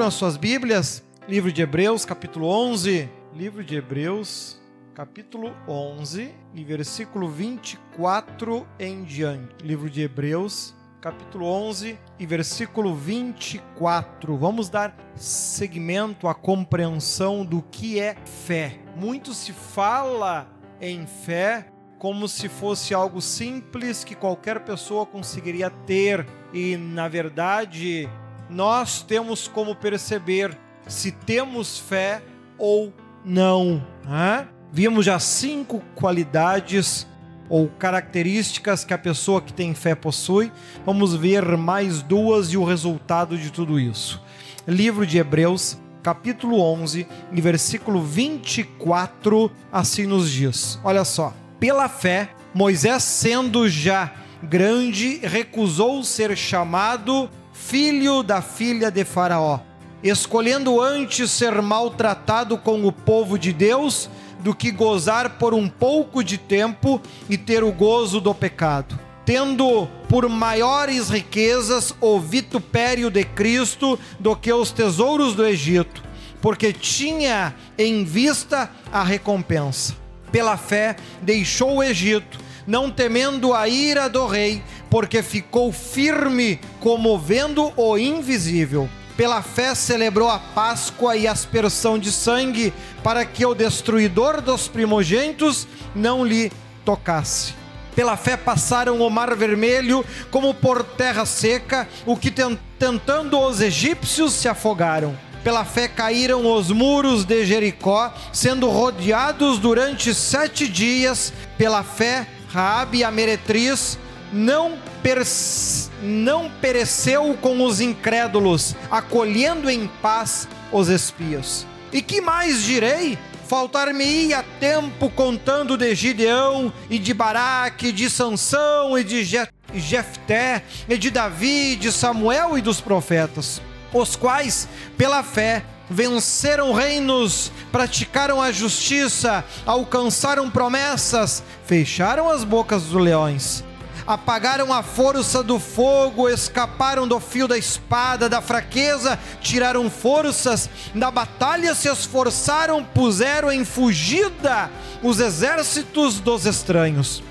Abram suas Bíblias, livro de Hebreus, capítulo 11. Livro de Hebreus, capítulo 11, e versículo 24 em diante. Livro de Hebreus, capítulo 11 e versículo 24. Vamos dar seguimento à compreensão do que é fé. Muito se fala em fé como se fosse algo simples que qualquer pessoa conseguiria ter, e na verdade, nós temos como perceber se temos fé ou não. Né? Vimos já cinco qualidades ou características que a pessoa que tem fé possui. Vamos ver mais duas e o resultado de tudo isso. Livro de Hebreus, capítulo 11, e versículo 24, assim nos diz. Olha só. Pela fé, Moisés, sendo já grande, recusou ser chamado filho da filha de Faraó, escolhendo antes ser maltratado com o povo de Deus do que gozar por um pouco de tempo e ter o gozo do pecado. Tendo por maiores riquezas o vitupério de Cristo do que os tesouros do Egito, porque tinha em vista a recompensa. Pela fé, deixou o Egito, não temendo a ira do rei, porque ficou firme, como vendo o invisível pela fé celebrou a Páscoa e aspersão de sangue, para que o destruidor dos primogênitos não lhe tocasse. Pela fé passaram o mar vermelho como por terra seca, o que tentando os egípcios se afogaram. Pela fé caíram os muros de Jericó, sendo rodeados durante sete dias. Pela fé, Raabe a meretriz não, não pereceu com os incrédulos, acolhendo em paz os espias. E que mais direi? Faltar-me-ia tempo contando de Gideão e de Baraque, de Sansão e de Jefté, e de Davi, de Samuel e dos profetas, os quais, pela fé, venceram reinos, praticaram a justiça, alcançaram promessas, fecharam as bocas dos leões apagaram a força do fogo, escaparam do fio da espada, da fraqueza, tiraram forças, na batalha se esforçaram, puseram em fugida os exércitos dos estranhos.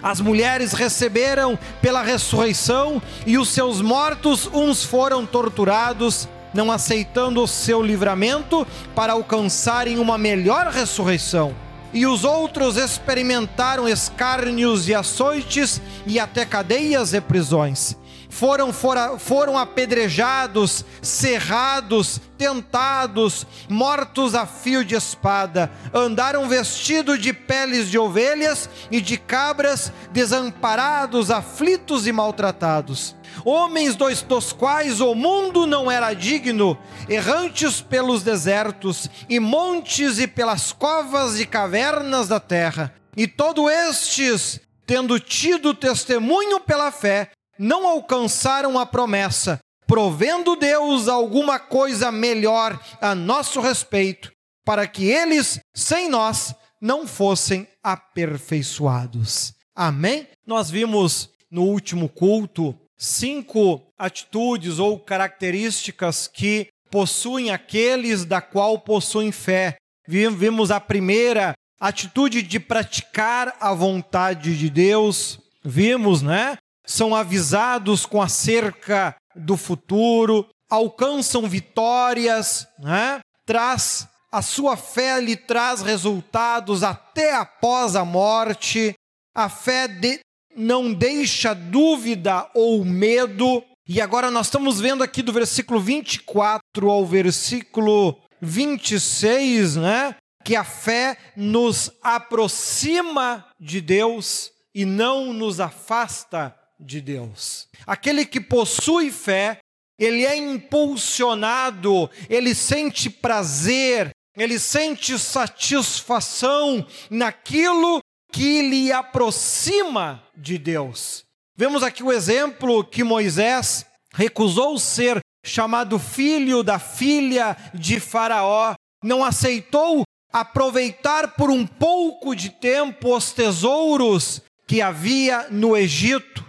As mulheres receberam pela ressurreição, e os seus mortos, uns foram torturados, não aceitando o seu livramento para alcançarem uma melhor ressurreição e os outros experimentaram escárnios e açoites e até cadeias e prisões. Foram, fora, foram apedrejados, cerrados, tentados, mortos a fio de espada, andaram vestidos de peles de ovelhas e de cabras, desamparados, aflitos e maltratados homens dos, dos quais o mundo não era digno, errantes pelos desertos e montes e pelas covas e cavernas da terra. E todos estes, tendo tido testemunho pela fé, não alcançaram a promessa, provendo Deus alguma coisa melhor a nosso respeito, para que eles, sem nós, não fossem aperfeiçoados. Amém? Nós vimos no último culto cinco atitudes ou características que possuem aqueles da qual possuem fé. Vimos a primeira atitude de praticar a vontade de Deus. Vimos, né? São avisados com acerca do futuro, alcançam vitórias, né? Traz a sua fé lhe traz resultados até após a morte. A fé de, não deixa dúvida ou medo. E agora nós estamos vendo aqui do versículo 24 ao versículo 26, né? Que a fé nos aproxima de Deus e não nos afasta de Deus. Aquele que possui fé, ele é impulsionado, ele sente prazer, ele sente satisfação naquilo que lhe aproxima de Deus. Vemos aqui o exemplo que Moisés recusou ser chamado filho da filha de Faraó, não aceitou aproveitar por um pouco de tempo os tesouros que havia no Egito,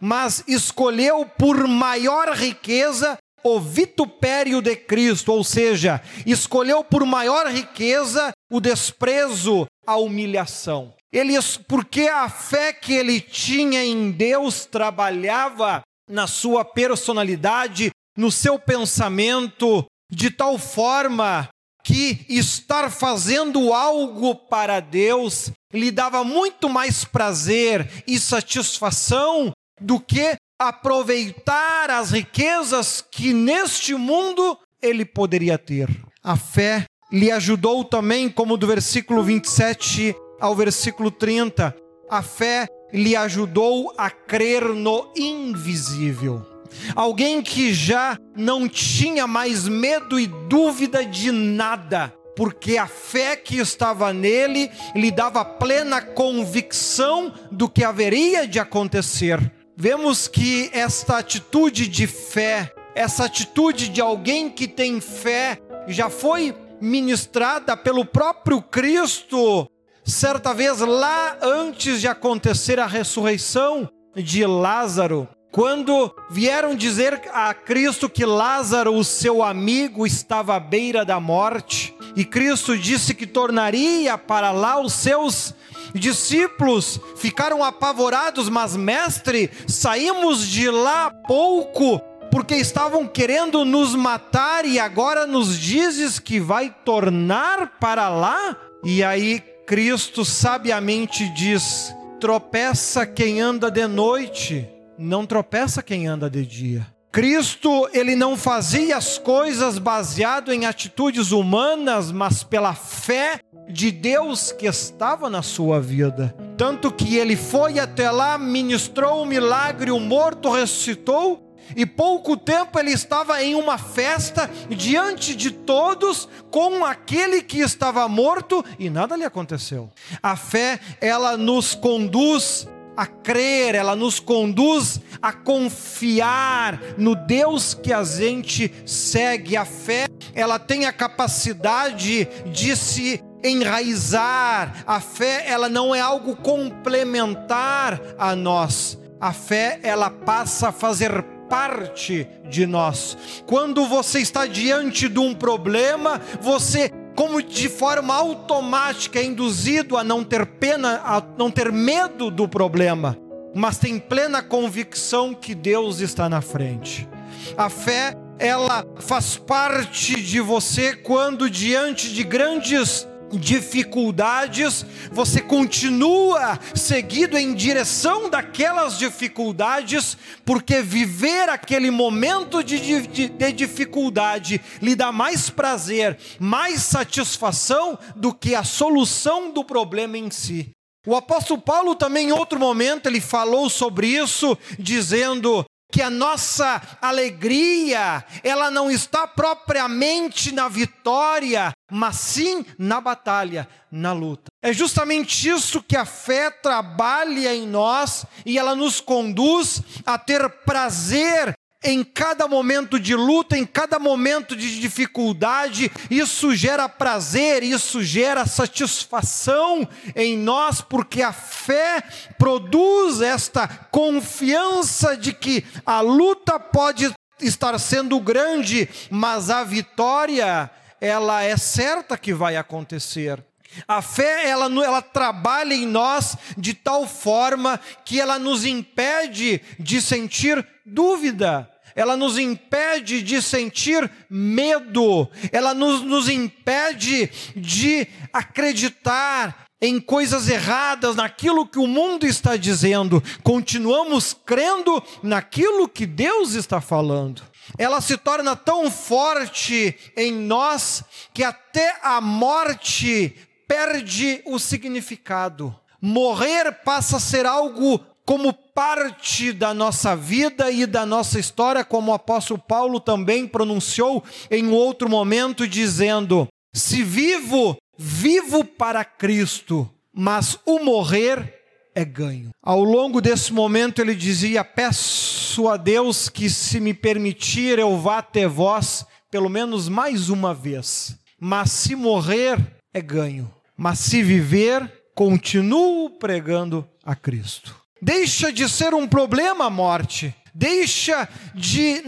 mas escolheu por maior riqueza o vitupério de Cristo, ou seja, escolheu por maior riqueza o desprezo, a humilhação. Ele, porque a fé que ele tinha em Deus trabalhava na sua personalidade, no seu pensamento, de tal forma que estar fazendo algo para Deus lhe dava muito mais prazer e satisfação do que aproveitar as riquezas que neste mundo ele poderia ter. A fé lhe ajudou também, como do versículo 27 ao versículo 30, a fé lhe ajudou a crer no invisível. Alguém que já não tinha mais medo e dúvida de nada, porque a fé que estava nele lhe dava plena convicção do que haveria de acontecer. Vemos que esta atitude de fé, essa atitude de alguém que tem fé, já foi ministrada pelo próprio Cristo, certa vez lá antes de acontecer a ressurreição de Lázaro. Quando vieram dizer a Cristo que Lázaro, o seu amigo, estava à beira da morte, e Cristo disse que tornaria para lá os seus discípulos, ficaram apavorados, mas mestre, saímos de lá pouco, porque estavam querendo nos matar e agora nos dizes que vai tornar para lá? E aí Cristo sabiamente diz: tropeça quem anda de noite não tropeça quem anda de dia. Cristo, ele não fazia as coisas baseado em atitudes humanas, mas pela fé de Deus que estava na sua vida. Tanto que ele foi até lá, ministrou o um milagre, o morto ressuscitou, e pouco tempo ele estava em uma festa diante de todos com aquele que estava morto e nada lhe aconteceu. A fé, ela nos conduz a crer, ela nos conduz a confiar no Deus que a gente segue. A fé, ela tem a capacidade de se enraizar. A fé, ela não é algo complementar a nós. A fé, ela passa a fazer parte de nós. Quando você está diante de um problema, você como de forma automática é induzido a não ter pena, a não ter medo do problema, mas tem plena convicção que Deus está na frente. A fé, ela faz parte de você quando diante de grandes dificuldades, você continua seguido em direção daquelas dificuldades, porque viver aquele momento de, de, de, dificuldade lhe dá mais prazer, mais satisfação do que a solução do problema em si. O apóstolo Paulo também em outro momento ele falou sobre isso, dizendo: que a nossa alegria, ela não está propriamente na vitória, mas sim na batalha, na luta. É justamente isso que a fé trabalha em nós e ela nos conduz a ter prazer em cada momento de luta, em cada momento de dificuldade, isso gera prazer, isso gera satisfação em nós, porque a fé produz esta confiança de que a luta pode estar sendo grande, mas a vitória, ela é certa que vai acontecer. A fé, ela, ela trabalha em nós de tal forma que ela nos impede de sentir dúvida ela nos impede de sentir medo, ela nos, nos impede de acreditar em coisas erradas, naquilo que o mundo está dizendo, continuamos crendo naquilo que Deus está falando. Ela se torna tão forte em nós que até a morte perde o significado. Morrer passa a ser algo como parte da nossa vida e da nossa história, como o apóstolo Paulo também pronunciou em outro momento, dizendo: Se vivo, vivo para Cristo, mas o morrer é ganho. Ao longo desse momento ele dizia: Peço a Deus que, se me permitir, eu vá até vós pelo menos mais uma vez. Mas se morrer, é ganho. Mas se viver, continuo pregando a Cristo. Deixa de ser um problema a morte. deixa de,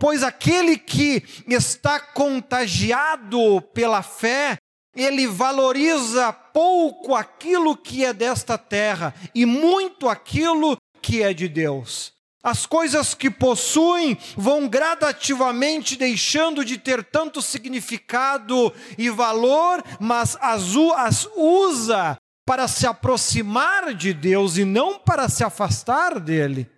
pois aquele que está contagiado pela fé, ele valoriza pouco aquilo que é desta terra e muito aquilo que é de Deus. As coisas que possuem vão gradativamente deixando de ter tanto significado e valor, mas as, as usa para se aproximar de Deus e não para se afastar dele.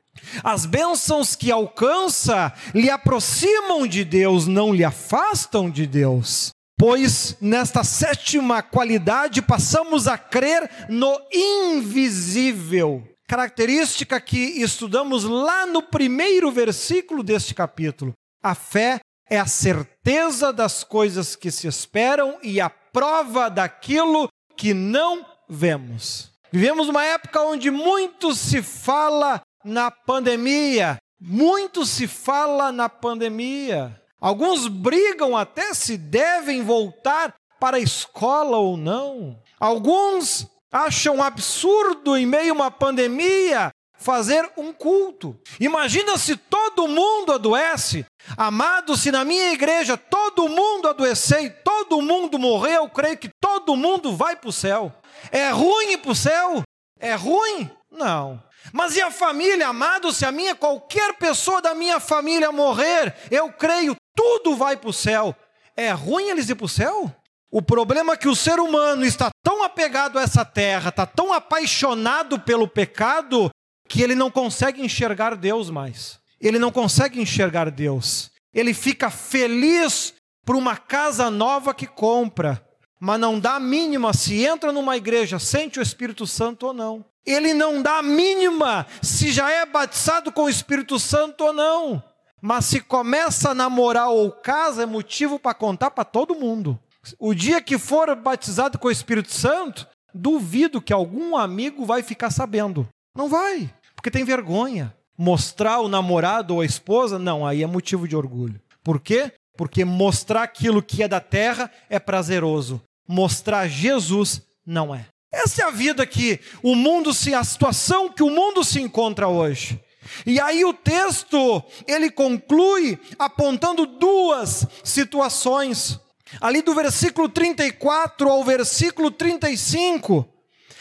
As bênçãos que alcança lhe aproximam de Deus, não lhe afastam de Deus. Pois nesta sétima qualidade passamos a crer no invisível característica que estudamos lá no primeiro versículo deste capítulo. A fé é a certeza das coisas que se esperam e a prova daquilo que não vemos. Vivemos uma época onde muito se fala na pandemia, muito se fala na pandemia. Alguns brigam até se devem voltar para a escola ou não. Alguns acham absurdo, em meio a uma pandemia, fazer um culto. Imagina se todo mundo adoece. Amado, se na minha igreja todo mundo adoecer e todo mundo morrer, eu creio que todo mundo vai para o céu. É ruim ir para o céu? É ruim? Não. Mas e a família, amado? Se a minha, qualquer pessoa da minha família morrer, eu creio, tudo vai para o céu. É ruim eles ir para o céu? O problema é que o ser humano está tão apegado a essa terra, está tão apaixonado pelo pecado, que ele não consegue enxergar Deus mais. Ele não consegue enxergar Deus. Ele fica feliz por uma casa nova que compra, mas não dá a mínima se entra numa igreja, sente o Espírito Santo ou não. Ele não dá a mínima se já é batizado com o Espírito Santo ou não. Mas se começa a namorar ou casa, é motivo para contar para todo mundo. O dia que for batizado com o Espírito Santo, duvido que algum amigo vai ficar sabendo. Não vai, porque tem vergonha. Mostrar o namorado ou a esposa, não, aí é motivo de orgulho. Por quê? Porque mostrar aquilo que é da terra é prazeroso. Mostrar Jesus não é. Essa é a vida que o mundo se, a situação que o mundo se encontra hoje. E aí o texto, ele conclui apontando duas situações ali do versículo 34 ao versículo 35,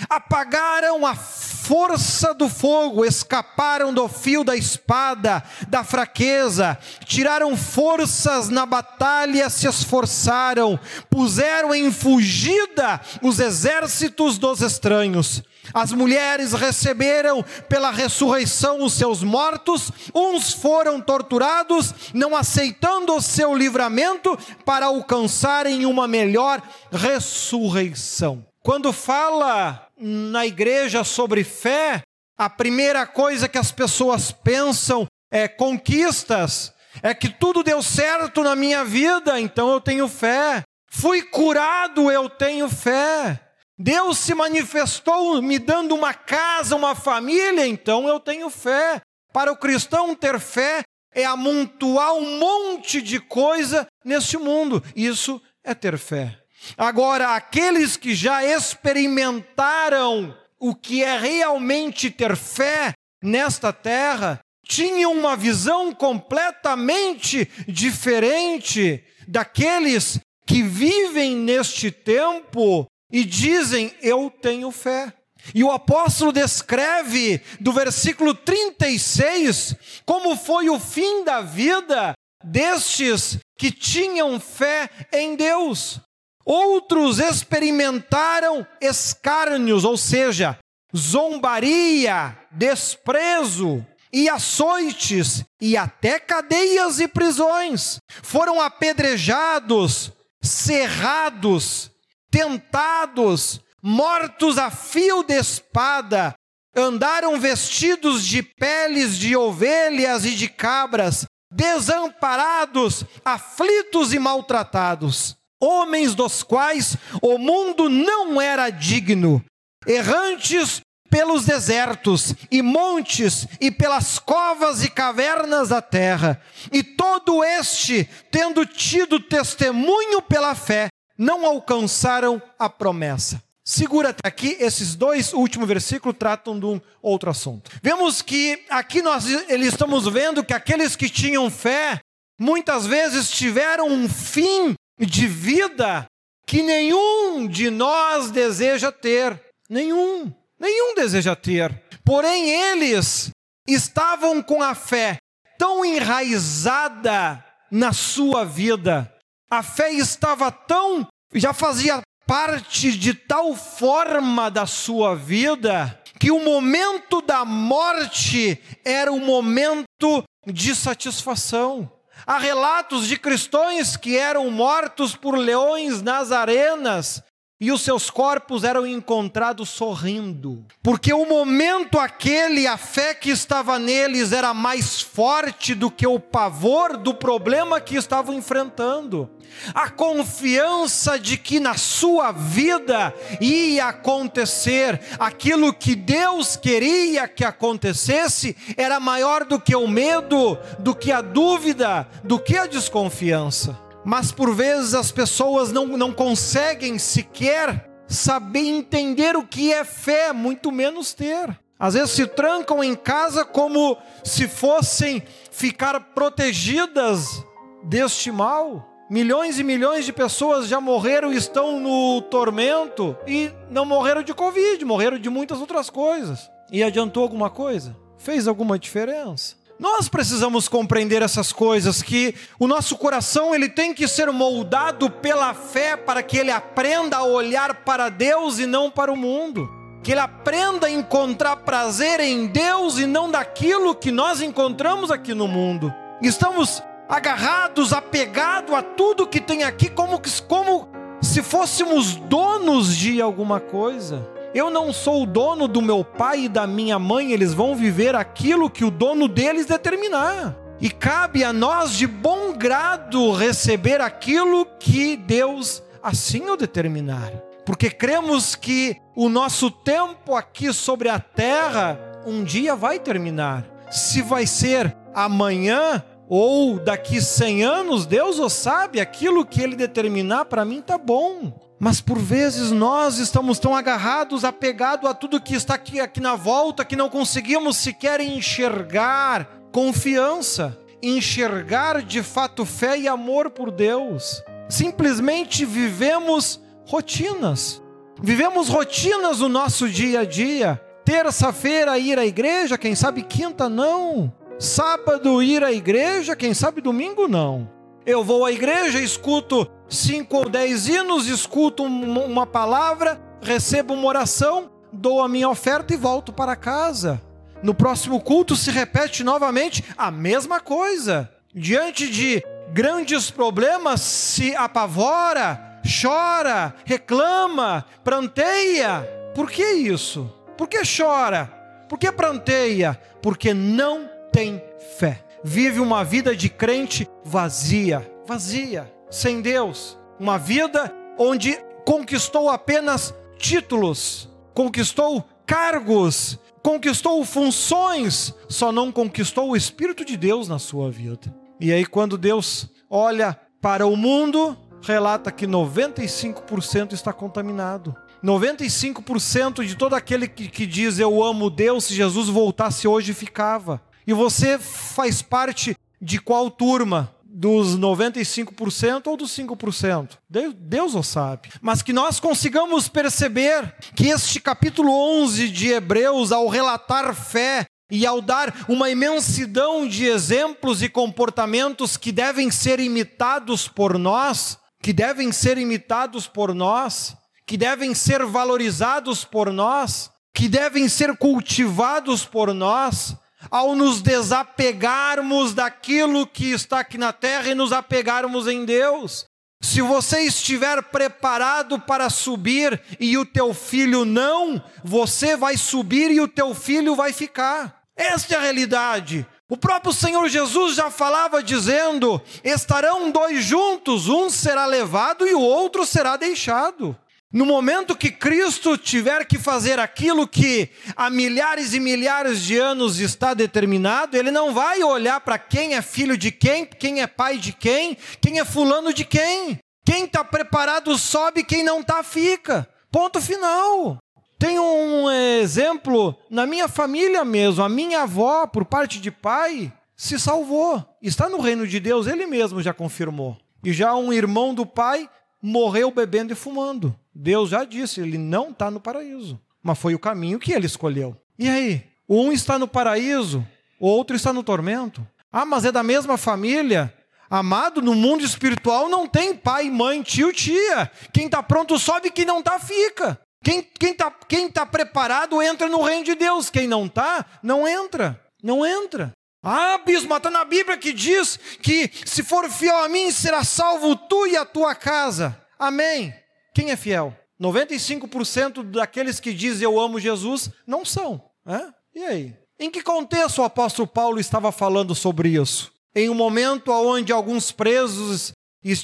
apagaram a força do fogo, escaparam do fio da espada, da fraqueza, tiraram forças na batalha, se esforçaram, puseram em fugida os exércitos dos estranhos. As mulheres receberam pela ressurreição os seus mortos, uns foram torturados, não aceitando o seu livramento para alcançarem uma melhor ressurreição. Quando fala na igreja sobre fé, a primeira coisa que as pessoas pensam é conquistas, é que tudo deu certo na minha vida, então eu tenho fé. Fui curado, eu tenho fé. Deus se manifestou me dando uma casa, uma família, então eu tenho fé. Para o cristão ter fé é amontoar um monte de coisa neste mundo. Isso é ter fé. Agora, aqueles que já experimentaram o que é realmente ter fé nesta terra, tinham uma visão completamente diferente daqueles que vivem neste tempo e dizem: Eu tenho fé. E o apóstolo descreve do versículo 36 como foi o fim da vida destes que tinham fé em Deus. Outros experimentaram escárnios, ou seja, zombaria, desprezo e açoites e até cadeias e prisões. Foram apedrejados, cerrados, tentados, mortos a fio de espada, andaram vestidos de peles de ovelhas e de cabras, desamparados, aflitos e maltratados, homens dos quais o mundo não era digno, errantes pelos desertos e montes e pelas covas e cavernas da terra, e todo este, tendo tido testemunho pela fé, não alcançaram a promessa. Segura até aqui, esses dois últimos versículos tratam de um outro assunto. Vemos que aqui nós estamos vendo que aqueles que tinham fé muitas vezes tiveram um fim de vida que nenhum de nós deseja ter. Nenhum, nenhum deseja ter. Porém, eles estavam com a fé tão enraizada na sua vida, a fé estava tão, já fazia parte de tal forma da sua vida, que o momento da morte era o momento de satisfação. Há relatos de cristãos que eram mortos por leões nas arenas e os seus corpos eram encontrados sorrindo, porque o momento aquele, a fé que estava neles era mais forte do que o pavor do problema que estavam enfrentando. A confiança de que na sua vida ia acontecer aquilo que Deus queria que acontecesse era maior do que o medo, do que a dúvida, do que a desconfiança. Mas por vezes as pessoas não, não conseguem sequer saber entender o que é fé, muito menos ter. Às vezes se trancam em casa como se fossem ficar protegidas deste mal. Milhões e milhões de pessoas já morreram e estão no tormento e não morreram de Covid, morreram de muitas outras coisas. E adiantou alguma coisa? Fez alguma diferença? Nós precisamos compreender essas coisas que o nosso coração ele tem que ser moldado pela fé para que ele aprenda a olhar para Deus e não para o mundo. Que ele aprenda a encontrar prazer em Deus e não daquilo que nós encontramos aqui no mundo. Estamos agarrados, apegados a tudo que tem aqui como, como se fôssemos donos de alguma coisa. Eu não sou o dono do meu pai e da minha mãe, eles vão viver aquilo que o dono deles determinar. E cabe a nós de bom grado receber aquilo que Deus assim o determinar. Porque cremos que o nosso tempo aqui sobre a terra um dia vai terminar. Se vai ser amanhã ou daqui 100 anos, Deus o sabe, aquilo que ele determinar para mim tá bom. Mas por vezes nós estamos tão agarrados, apegados a tudo que está aqui, aqui na volta, que não conseguimos sequer enxergar confiança, enxergar de fato fé e amor por Deus. Simplesmente vivemos rotinas. Vivemos rotinas no nosso dia a dia. Terça-feira ir à igreja, quem sabe quinta não. Sábado ir à igreja, quem sabe domingo não. Eu vou à igreja, escuto cinco ou dez hinos, escuto uma palavra, recebo uma oração, dou a minha oferta e volto para casa. No próximo culto se repete novamente a mesma coisa. Diante de grandes problemas, se apavora, chora, reclama, pranteia. Por que isso? Por que chora? Por que pranteia? Porque não tem fé vive uma vida de crente vazia, vazia, sem Deus. Uma vida onde conquistou apenas títulos, conquistou cargos, conquistou funções, só não conquistou o Espírito de Deus na sua vida. E aí, quando Deus olha para o mundo, relata que 95% está contaminado. 95% de todo aquele que, que diz eu amo Deus, se Jesus voltasse hoje, ficava. E você faz parte de qual turma? Dos 95% ou dos 5%? Deus, Deus o sabe. Mas que nós consigamos perceber que este capítulo 11 de Hebreus, ao relatar fé, e ao dar uma imensidão de exemplos e comportamentos que devem ser imitados por nós, que devem ser imitados por nós, que devem ser valorizados por nós, que devem ser cultivados por nós, ao nos desapegarmos daquilo que está aqui na terra e nos apegarmos em Deus. Se você estiver preparado para subir e o teu filho não, você vai subir e o teu filho vai ficar. Esta é a realidade. O próprio Senhor Jesus já falava dizendo: estarão dois juntos, um será levado e o outro será deixado. No momento que Cristo tiver que fazer aquilo que há milhares e milhares de anos está determinado, ele não vai olhar para quem é filho de quem, quem é pai de quem, quem é fulano de quem. Quem está preparado sobe, quem não está fica. Ponto final. Tem um exemplo na minha família mesmo. A minha avó, por parte de pai, se salvou. Está no reino de Deus, ele mesmo já confirmou. E já um irmão do pai morreu bebendo e fumando. Deus já disse, ele não está no paraíso. Mas foi o caminho que ele escolheu. E aí? Um está no paraíso, o outro está no tormento. Ah, mas é da mesma família? Amado, no mundo espiritual não tem pai, mãe, tio, tia. Quem está pronto sobe, quem não está fica. Quem está quem tá, preparado entra no reino de Deus. Quem não está, não entra. Não entra. Ah, bispo, está na Bíblia que diz que se for fiel a mim, será salvo tu e a tua casa. Amém. Quem é fiel? 95% daqueles que dizem eu amo Jesus não são. É? E aí? Em que contexto o apóstolo Paulo estava falando sobre isso? Em um momento onde alguns presos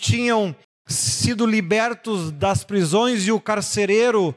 tinham sido libertos das prisões e o carcereiro,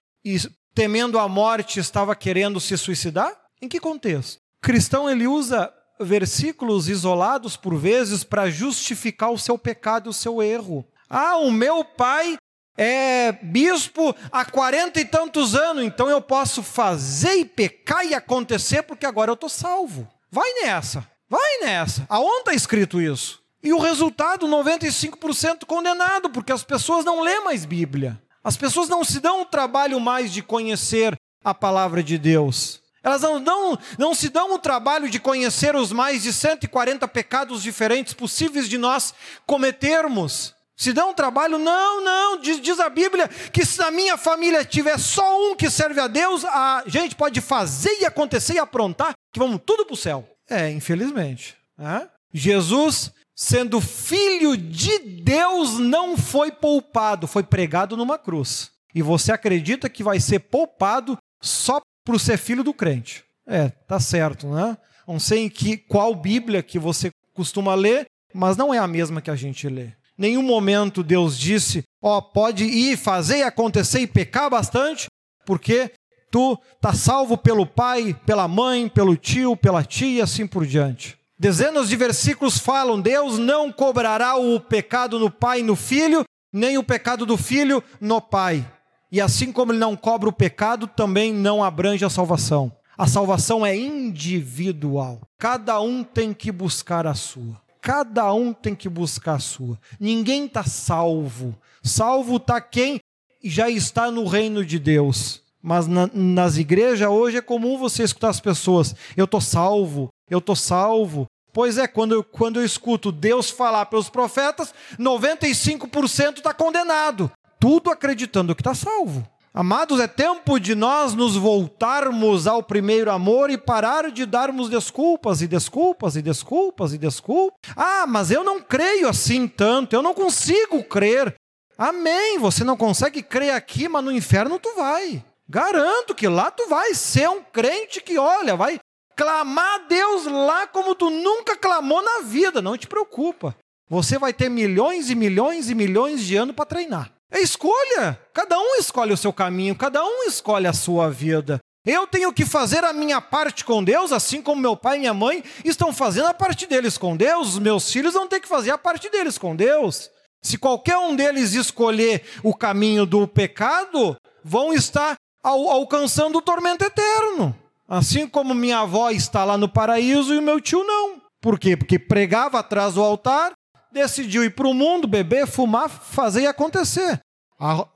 temendo a morte, estava querendo se suicidar? Em que contexto? O cristão ele usa versículos isolados por vezes para justificar o seu pecado e o seu erro. Ah, o meu pai é bispo há quarenta e tantos anos, então eu posso fazer e pecar e acontecer porque agora eu estou salvo. Vai nessa, vai nessa. Aonde está escrito isso? E o resultado, 95% condenado, porque as pessoas não lêem mais Bíblia. As pessoas não se dão o trabalho mais de conhecer a palavra de Deus. Elas não, não, não se dão o trabalho de conhecer os mais de 140 pecados diferentes possíveis de nós cometermos. Se dá um trabalho, não, não, diz, diz, a Bíblia que se na minha família tiver só um que serve a Deus, a gente pode fazer e acontecer e aprontar, que vamos tudo para o céu. É, infelizmente. É? Jesus, sendo filho de Deus, não foi poupado, foi pregado numa cruz. E você acredita que vai ser poupado só por ser filho do crente. É, tá certo, né? Não sei em que, qual Bíblia que você costuma ler, mas não é a mesma que a gente lê nenhum momento Deus disse: Ó, oh, pode ir, fazer e acontecer e pecar bastante, porque tu tá salvo pelo pai, pela mãe, pelo tio, pela tia e assim por diante. Dezenas de versículos falam: Deus não cobrará o pecado no pai e no filho, nem o pecado do filho no pai. E assim como ele não cobra o pecado, também não abrange a salvação. A salvação é individual. Cada um tem que buscar a sua. Cada um tem que buscar a sua. Ninguém está salvo. Salvo está quem já está no reino de Deus. Mas na, nas igrejas hoje é comum você escutar as pessoas: eu estou salvo, eu estou salvo. Pois é, quando eu, quando eu escuto Deus falar pelos profetas, 95% está condenado. Tudo acreditando que está salvo. Amados, é tempo de nós nos voltarmos ao primeiro amor e parar de darmos desculpas e desculpas e desculpas e desculpas. Ah, mas eu não creio assim tanto, eu não consigo crer. Amém, você não consegue crer aqui, mas no inferno tu vai. Garanto que lá tu vai ser um crente que, olha, vai clamar a Deus lá como tu nunca clamou na vida, não te preocupa. Você vai ter milhões e milhões e milhões de anos para treinar. É escolha. Cada um escolhe o seu caminho, cada um escolhe a sua vida. Eu tenho que fazer a minha parte com Deus, assim como meu pai e minha mãe estão fazendo a parte deles com Deus. Os meus filhos vão ter que fazer a parte deles com Deus. Se qualquer um deles escolher o caminho do pecado, vão estar al alcançando o tormento eterno. Assim como minha avó está lá no paraíso e o meu tio não. Por quê? Porque pregava atrás do altar, decidiu ir para o mundo, beber, fumar, fazer e acontecer.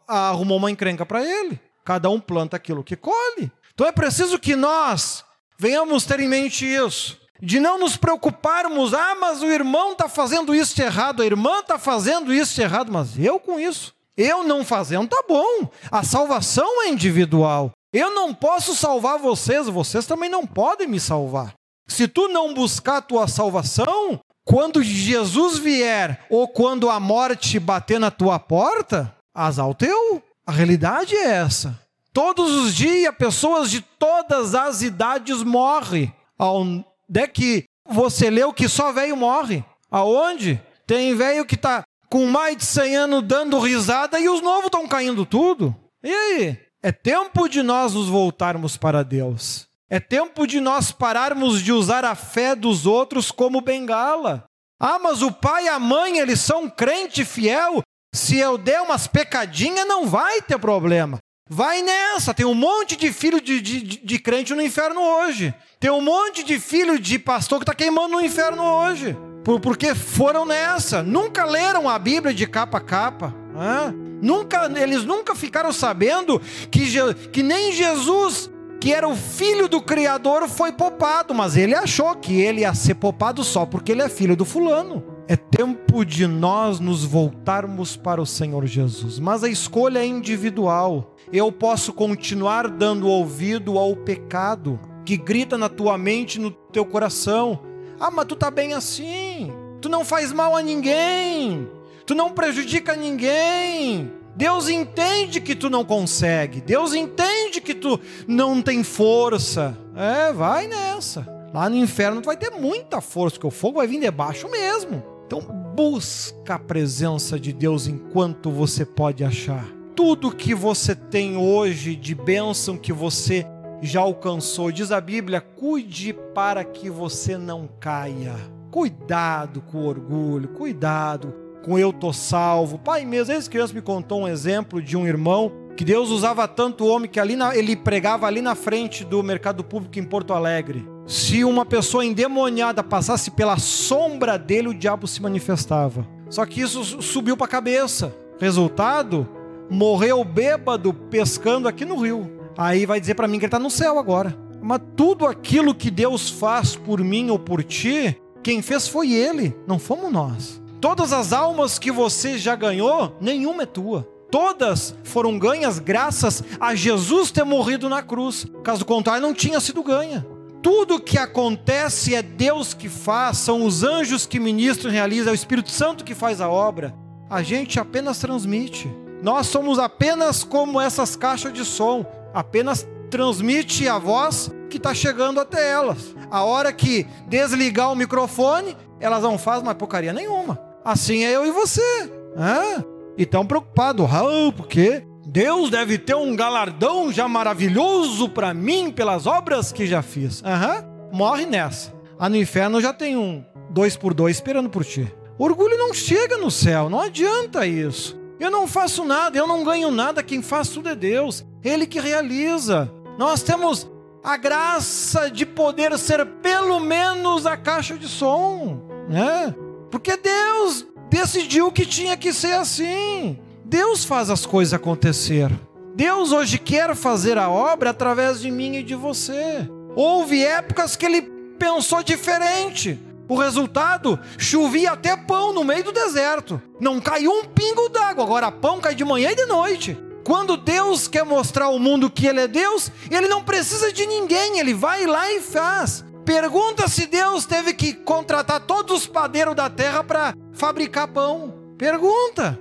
Arrumou uma encrenca para ele. Cada um planta aquilo que colhe. Então é preciso que nós venhamos ter em mente isso. De não nos preocuparmos, ah, mas o irmão está fazendo isso errado, a irmã está fazendo isso errado, mas eu com isso. Eu não fazendo, tá bom. A salvação é individual. Eu não posso salvar vocês, vocês também não podem me salvar. Se tu não buscar a tua salvação, quando Jesus vier ou quando a morte bater na tua porta, azar teu. A realidade é essa. Todos os dias, pessoas de todas as idades morrem. Onde é que você leu que só velho morre? Aonde? Tem velho que está com mais de 100 anos dando risada e os novos estão caindo tudo. E aí? É tempo de nós nos voltarmos para Deus. É tempo de nós pararmos de usar a fé dos outros como bengala. Ah, mas o pai e a mãe, eles são crente fiel. Se eu der umas pecadinhas, não vai ter problema. Vai nessa. Tem um monte de filho de, de, de crente no inferno hoje. Tem um monte de filho de pastor que está queimando no inferno hoje. Por, porque foram nessa. Nunca leram a Bíblia de capa a capa. Nunca, eles nunca ficaram sabendo que, que nem Jesus, que era o filho do Criador, foi poupado. Mas ele achou que ele ia ser poupado só porque ele é filho do fulano. É tempo de nós nos voltarmos para o Senhor Jesus. Mas a escolha é individual eu posso continuar dando ouvido ao pecado que grita na tua mente, no teu coração. Ah, mas tu tá bem assim. Tu não faz mal a ninguém. Tu não prejudica ninguém. Deus entende que tu não consegue. Deus entende que tu não tem força. É, vai nessa. Lá no inferno tu vai ter muita força, porque o fogo vai vir debaixo mesmo. Então busca a presença de Deus enquanto você pode achar tudo que você tem hoje de bênção que você já alcançou. Diz a Bíblia: cuide para que você não caia. Cuidado com o orgulho, cuidado com eu tô salvo. Pai mesmo, esse criança me contou um exemplo de um irmão que Deus usava tanto homem que ali na, ele pregava ali na frente do mercado público em Porto Alegre. Se uma pessoa endemoniada passasse pela sombra dele, o diabo se manifestava. Só que isso subiu para a cabeça. Resultado, morreu bêbado pescando aqui no rio. Aí vai dizer para mim que ele está no céu agora. Mas tudo aquilo que Deus faz por mim ou por ti, quem fez foi Ele, não fomos nós. Todas as almas que você já ganhou, nenhuma é tua. Todas foram ganhas graças a Jesus ter morrido na cruz. Caso contrário, não tinha sido ganha. Tudo que acontece é Deus que faz, são os anjos que ministram e realizam, é o Espírito Santo que faz a obra. A gente apenas transmite. Nós somos apenas como essas caixas de som, apenas transmite a voz que está chegando até elas. A hora que desligar o microfone, elas não fazem mais porcaria nenhuma. Assim é eu e você. É? E tão preocupado, ah, porque Deus deve ter um galardão já maravilhoso para mim pelas obras que já fiz. Uhum. Morre nessa. Ah, no inferno já tem um dois por dois esperando por ti. orgulho não chega no céu, não adianta isso. Eu não faço nada, eu não ganho nada, quem faz tudo é Deus, Ele que realiza. Nós temos a graça de poder ser pelo menos a caixa de som, né? Porque Deus decidiu que tinha que ser assim. Deus faz as coisas acontecer. Deus hoje quer fazer a obra através de mim e de você. Houve épocas que ele pensou diferente. O resultado, chovia até pão no meio do deserto. Não caiu um pingo d'água, agora pão cai de manhã e de noite. Quando Deus quer mostrar ao mundo que Ele é Deus, Ele não precisa de ninguém, Ele vai lá e faz. Pergunta se Deus teve que contratar todos os padeiros da terra para fabricar pão. Pergunta.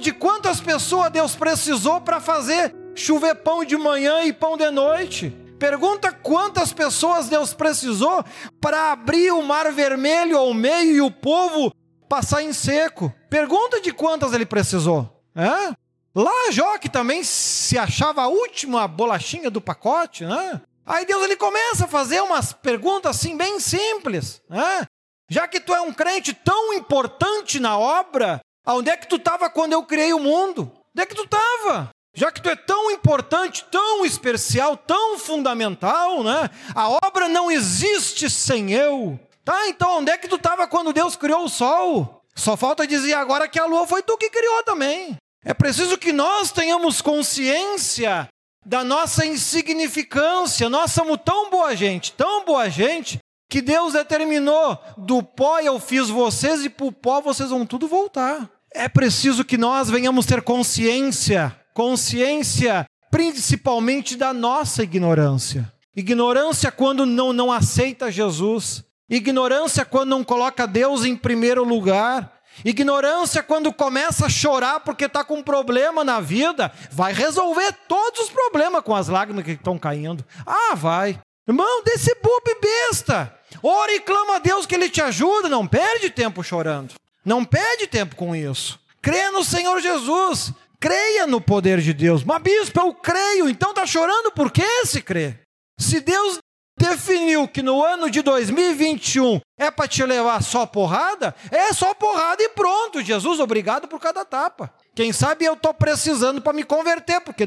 De quantas pessoas Deus precisou para fazer chover pão de manhã e pão de noite? Pergunta quantas pessoas Deus precisou para abrir o mar vermelho ao meio e o povo passar em seco. Pergunta de quantas ele precisou. É? Lá Jó, que também se achava a última bolachinha do pacote, né? Aí Deus ele começa a fazer umas perguntas assim bem simples, né? Já que tu é um crente tão importante na obra, onde é que tu estava quando eu criei o mundo? Onde é que tu estava? já que tu é tão importante, tão especial, tão fundamental, né? A obra não existe sem eu. Tá? Então onde é que tu estava quando Deus criou o sol? Só falta dizer agora que a lua foi tu que criou também. É preciso que nós tenhamos consciência da nossa insignificância. Nós somos tão boa gente, tão boa gente, que Deus determinou: do pó eu fiz vocês e para o pó vocês vão tudo voltar. É preciso que nós venhamos ter consciência consciência principalmente da nossa ignorância. Ignorância quando não, não aceita Jesus. Ignorância quando não coloca Deus em primeiro lugar. Ignorância quando começa a chorar porque está com um problema na vida. Vai resolver todos os problemas com as lágrimas que estão caindo. Ah, vai. Irmão, desse bobo besta. Ora e clama a Deus que Ele te ajuda. Não perde tempo chorando. Não perde tempo com isso. Crê no Senhor Jesus. Creia no poder de Deus. Mas, bispo, eu creio, então está chorando por que se crê? Se Deus definiu que no ano de 2021 é para te levar só porrada, é só porrada e pronto. Jesus, obrigado por cada tapa. Quem sabe eu estou precisando para me converter, porque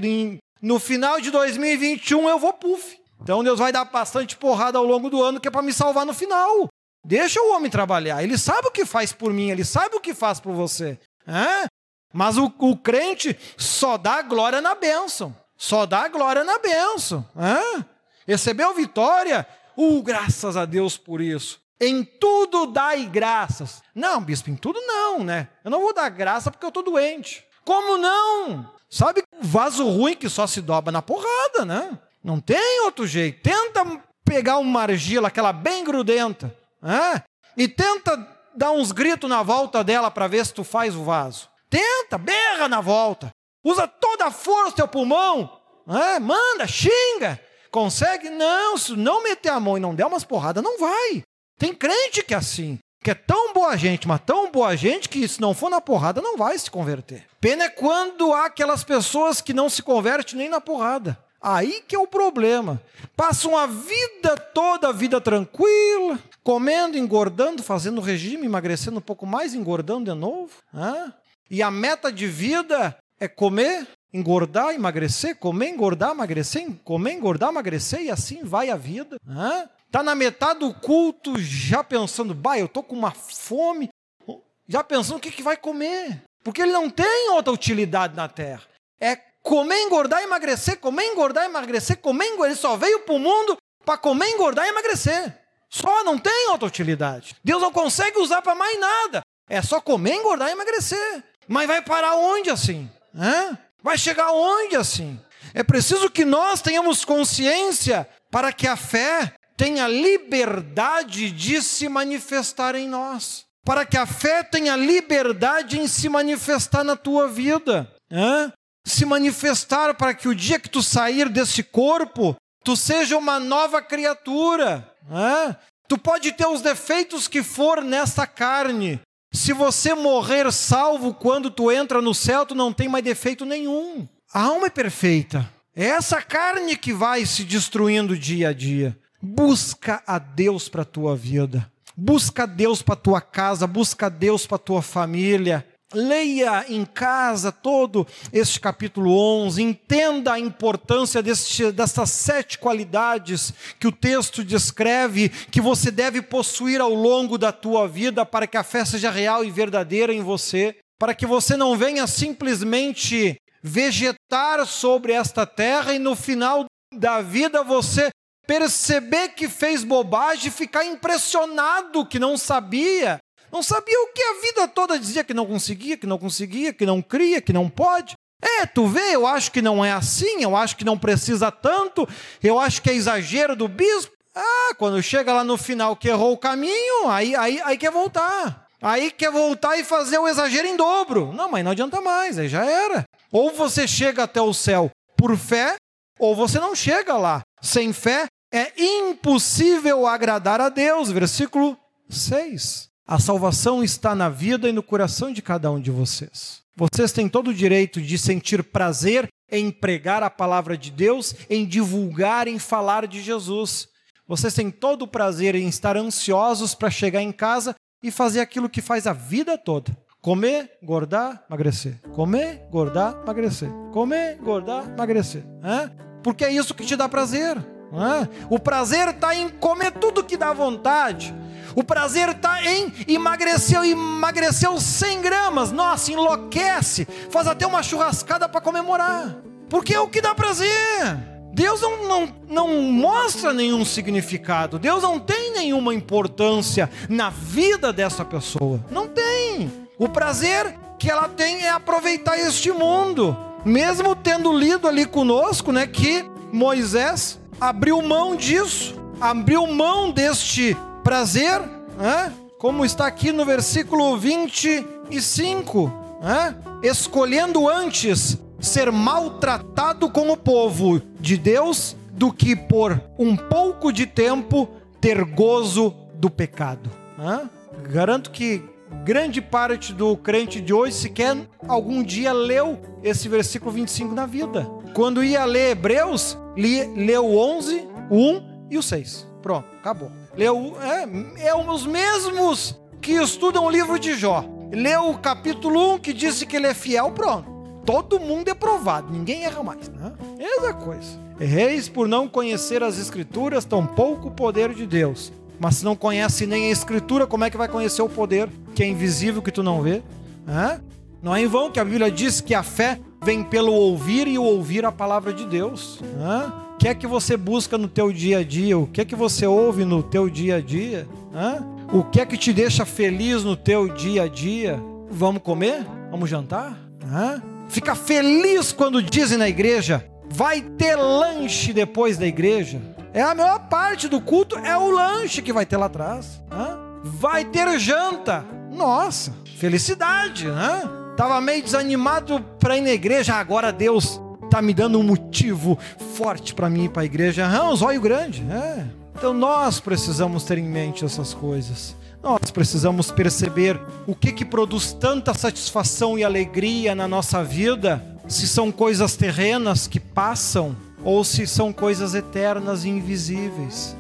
No final de 2021 eu vou puf. Então Deus vai dar bastante porrada ao longo do ano que é para me salvar no final. Deixa o homem trabalhar. Ele sabe o que faz por mim, ele sabe o que faz por você. É? Mas o, o, crente só dá glória na bênção. Só dá glória na bênção. É? Recebeu vitória? Uh, graças a Deus por isso. Em tudo dai graças. Não, bispo, em tudo não, né? Eu não vou dar graça porque eu estou doente. Como não? Sabe, vaso ruim que só se dobra na porrada, né? Não tem outro jeito. Tenta pegar uma argila, aquela bem grudenta, né? e tenta dar uns gritos na volta dela para ver se tu faz o vaso. Tenta, berra na volta. Usa toda a força do teu pulmão. Né? Manda, xinga. Consegue? Não, se não meter a mão e não der umas porradas, não vai. Tem crente que é assim, que é tão boa gente, mas tão boa gente que se não for na porrada não vai se converter. Pena é quando há aquelas pessoas que não se convertem nem na porrada. Aí que é o problema. Passam a vida toda, a vida tranquila, comendo, engordando, fazendo regime, emagrecendo um pouco mais, engordando de novo. Né? E a meta de vida é comer, engordar, emagrecer, comer, engordar, emagrecer, comer, engordar, emagrecer, e assim vai a vida. Né? Está na metade do culto já pensando, bah, eu estou com uma fome, já pensando o que, que vai comer. Porque ele não tem outra utilidade na terra. É comer, engordar, emagrecer, comer, engordar, emagrecer, comer, engordar. Ele só veio para o mundo para comer, engordar e emagrecer. Só não tem outra utilidade. Deus não consegue usar para mais nada. É só comer, engordar e emagrecer. Mas vai parar onde assim? Hã? Vai chegar onde assim? É preciso que nós tenhamos consciência para que a fé tenha liberdade de se manifestar em nós. Para que a fé tenha liberdade em se manifestar na tua vida. Né? Se manifestar para que o dia que tu sair desse corpo, tu seja uma nova criatura. Né? Tu pode ter os defeitos que for nessa carne. Se você morrer salvo quando tu entra no céu, tu não tem mais defeito nenhum. A alma é perfeita. É essa carne que vai se destruindo dia a dia. Busca a Deus para a tua vida. Busca a Deus para a tua casa, busca a Deus para a tua família. Leia em casa todo este capítulo 11, entenda a importância deste, dessas sete qualidades que o texto descreve, que você deve possuir ao longo da tua vida para que a fé seja real e verdadeira em você, para que você não venha simplesmente vegetar sobre esta terra e no final da vida você perceber que fez bobagem, ficar impressionado que não sabia. Não sabia o que a vida toda dizia que não conseguia, que não conseguia, que não cria, que não pode. É, tu vê, eu acho que não é assim, eu acho que não precisa tanto, eu acho que é exagero do bispo. Ah, quando chega lá no final que errou o caminho, aí, aí, aí quer voltar. Aí quer voltar e fazer o exagero em dobro. Não, mas não adianta mais, aí já era. Ou você chega até o céu por fé, ou você não chega lá. Sem fé, é impossível agradar a Deus. Versículo 6. A salvação está na vida e no coração de cada um de vocês. Vocês têm todo o direito de sentir prazer em pregar a palavra de Deus, em divulgar, em falar de Jesus. Vocês têm todo o prazer em estar ansiosos para chegar em casa e fazer aquilo que faz a vida toda. Comer, engordar, emagrecer. Comer, engordar, emagrecer. Comer, engordar, emagrecer. É? Porque é isso que te dá prazer. É? O prazer está em comer tudo que dá vontade. O prazer está em emagrecer, emagreceu 100 gramas. Nossa, enlouquece. Faz até uma churrascada para comemorar. Porque é o que dá prazer. Deus não, não, não mostra nenhum significado. Deus não tem nenhuma importância na vida dessa pessoa. Não tem. O prazer que ela tem é aproveitar este mundo. Mesmo tendo lido ali conosco, né, que Moisés abriu mão disso, abriu mão deste prazer, né? como está aqui no versículo 25, né? escolhendo antes ser maltratado com o povo de Deus do que por um pouco de tempo ter gozo do pecado. Né? Garanto que grande parte do crente de hoje sequer algum dia leu esse versículo 25 na vida. Quando ia ler Hebreus, li, leu o 11, o 1 e o 6. Pronto, acabou. Leu, é, é os mesmos que estudam o livro de Jó. Leu o capítulo 1 que disse que ele é fiel, pronto. todo mundo é provado, ninguém erra mais. Né? Essa coisa. Erreis por não conhecer as Escrituras, tampouco o poder de Deus. Mas se não conhece nem a Escritura, como é que vai conhecer o poder que é invisível, que tu não vê? Hã? Não é em vão que a Bíblia diz que a fé vem pelo ouvir e o ouvir a palavra de Deus. Que é que você busca no teu dia a dia? O que é que você ouve no teu dia a dia? Hã? O que é que te deixa feliz no teu dia a dia? Vamos comer? Vamos jantar? Hã? Fica feliz quando dizem na igreja: vai ter lanche depois da igreja. É a melhor parte do culto, é o lanche que vai ter lá atrás. Hã? Vai ter janta. Nossa, felicidade, né? Tava meio desanimado para ir na igreja, agora Deus tá me dando um motivo forte para mim ir para a igreja. Ah, um zóio grande, é. Então nós precisamos ter em mente essas coisas. Nós precisamos perceber o que que produz tanta satisfação e alegria na nossa vida, se são coisas terrenas que passam ou se são coisas eternas e invisíveis.